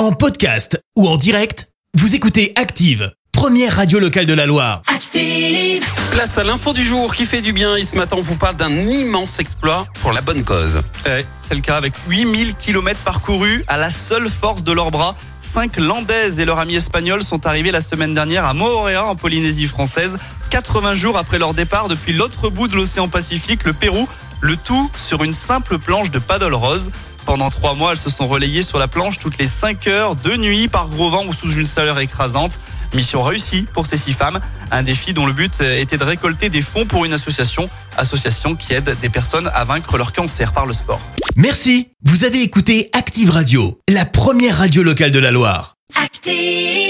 En podcast ou en direct, vous écoutez Active, première radio locale de la Loire. Active. Place à l'info du jour qui fait du bien. Et ce matin, on vous parle d'un immense exploit pour la bonne cause. C'est le cas avec 8000 km parcourus à la seule force de leurs bras. Cinq Landaises et leur ami espagnol sont arrivés la semaine dernière à Moorea en Polynésie française, 80 jours après leur départ depuis l'autre bout de l'océan Pacifique, le Pérou, le tout sur une simple planche de paddle rose. Pendant trois mois, elles se sont relayées sur la planche toutes les 5 heures, de nuit, par gros vent ou sous une chaleur écrasante. Mission réussie pour ces six femmes. Un défi dont le but était de récolter des fonds pour une association, association qui aide des personnes à vaincre leur cancer par le sport. Merci, vous avez écouté Active Radio, la première radio locale de la Loire. Active.